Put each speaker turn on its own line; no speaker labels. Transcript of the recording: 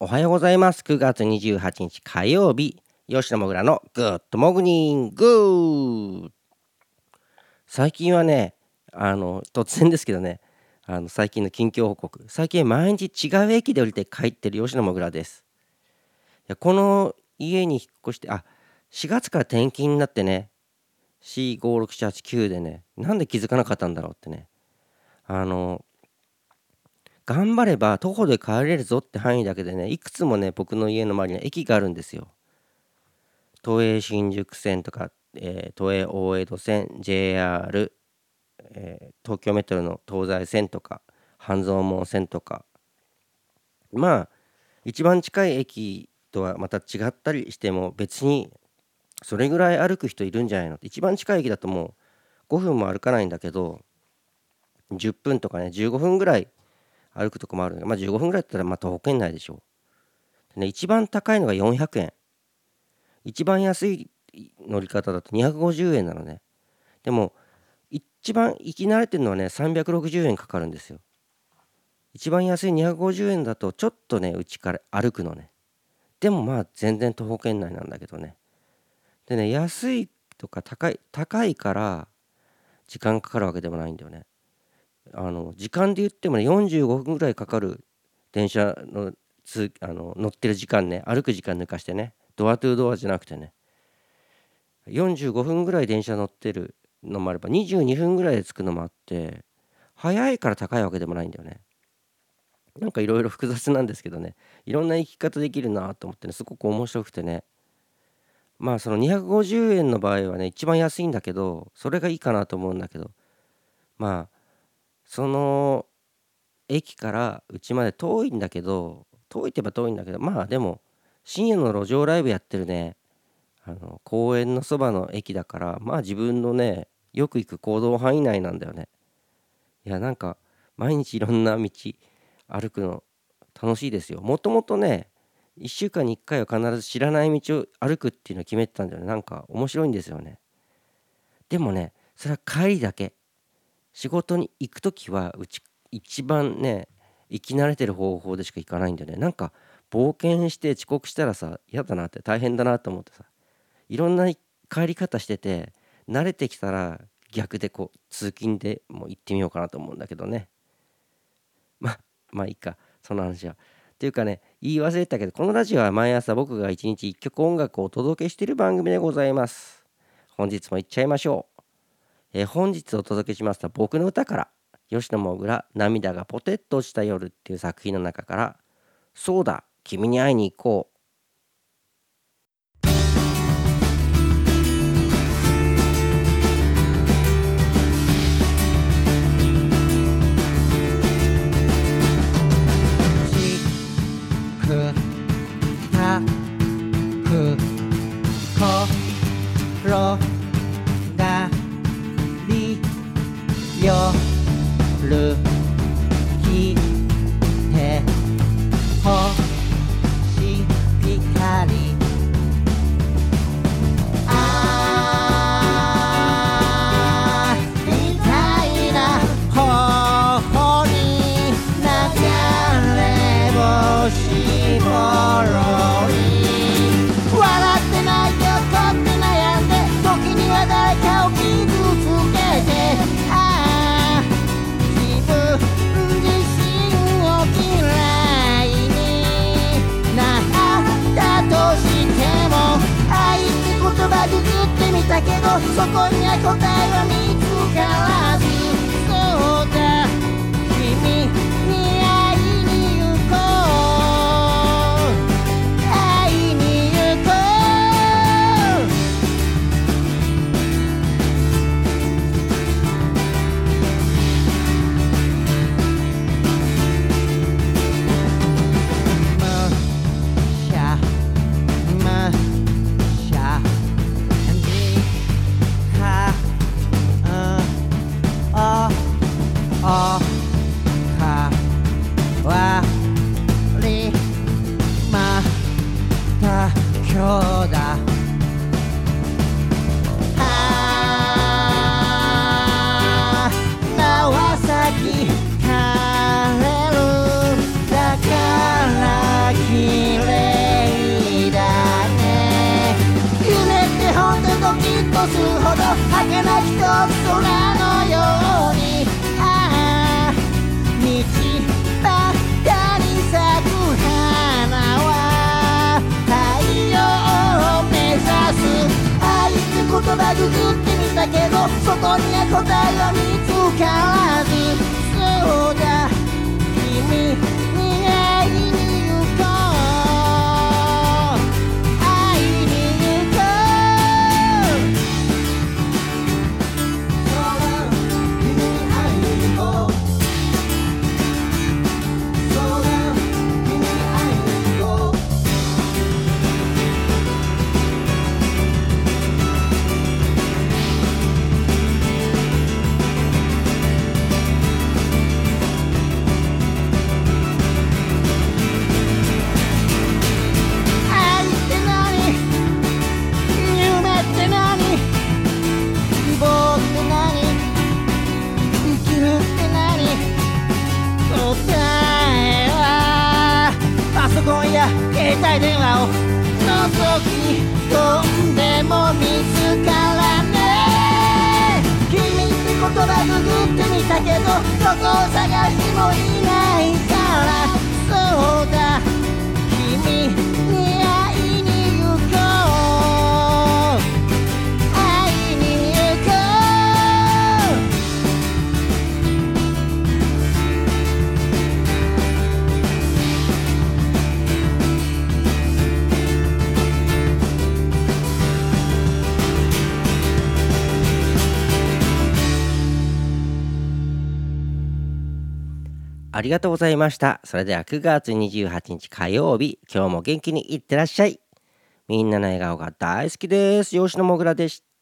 おはようございます。9月28日火曜日吉野もぐらのグッドモグニング。最近はねあの突然ですけどねあの最近の近況報告。最近毎日違う駅で降りて帰ってる吉野もぐらです。いやこの家に引っ越してあ4月から転勤になってね C56789 でねなんで気づかなかったんだろうってね。あの頑張れば徒歩で帰れるぞって範囲だけでねいくつもね僕の家の周りに駅があるんですよ。都営新宿線とか、えー、都営大江戸線 JR、えー、東京メトロの東西線とか半蔵門線とか。まあ一番近い駅とはまた違ったりしても別にそれぐらい歩く人いるんじゃないのって一番近い駅だともう5分も歩かないんだけど10分とかね15分ぐらい歩くとこもあるまあ15分ぐらいだったらまあ徒歩圏内でしょう。でね、一番高いのが400円。一番安い乗り方だと250円なのね。でも、一番行き慣れてるのはね、360円かかるんですよ。一番安い250円だとちょっとね、うちから歩くのね。でもまあ全然徒歩圏内なんだけどね。でね、安いとか高い、高いから時間かかるわけでもないんだよね。あの時間で言ってもね45分ぐらいかかる電車のつあの乗ってる時間ね歩く時間抜かしてねドアトゥードアじゃなくてね45分ぐらい電車乗ってるのもあれば22分ぐらいで着くのもあって早いから高いわけでもないんだよね。なんかいろいろ複雑なんですけどねいろんな生き方できるなと思ってねすごく面白くてね。まあその250円の場合はね一番安いんだけどそれがいいかなと思うんだけどまあその駅からうちまで遠いんだけど遠いって言えば遠いんだけどまあでも深夜の路上ライブやってるね。あの公園のそばの駅だからまあ自分のねよく行く行動範囲内なんだよね。いやなんか毎日いろんな道歩くの楽しいですよ。もともとね1週間に1回は必ず知らない道を歩くっていうのを決めてたんだよね。なんか面白いんですよね。でもねそれは帰りだけ。仕事に行く時はうち一番ね生き慣れてる方法でしか行かないんだよねなんか冒険して遅刻したらさ嫌だなって大変だなと思ってさいろんな帰り方してて慣れてきたら逆でこう通勤でもう行ってみようかなと思うんだけどねままあいいかその話は。っていうかね言い忘れたけどこのラジオは毎朝僕が一日一曲音楽をお届けしている番組でございます。本日も行っちゃいましょう。えー、本日お届けしますのは僕の歌から吉野もぐら涙がポテッとした夜っていう作品の中からそうだ君に会いに行こう love.
だけどそこには答えは見つからず。そこには答えは見つからず。そうだ君。帯電話を。覗き込んでも見つからね。君って言葉ググってみたけどどこを探してもいないから。そうだ。
ありがとうございました。それでは9月28日火曜日、今日も元気にいってらっしゃい。みんなの笑顔が大好きです。吉野もぐらでした。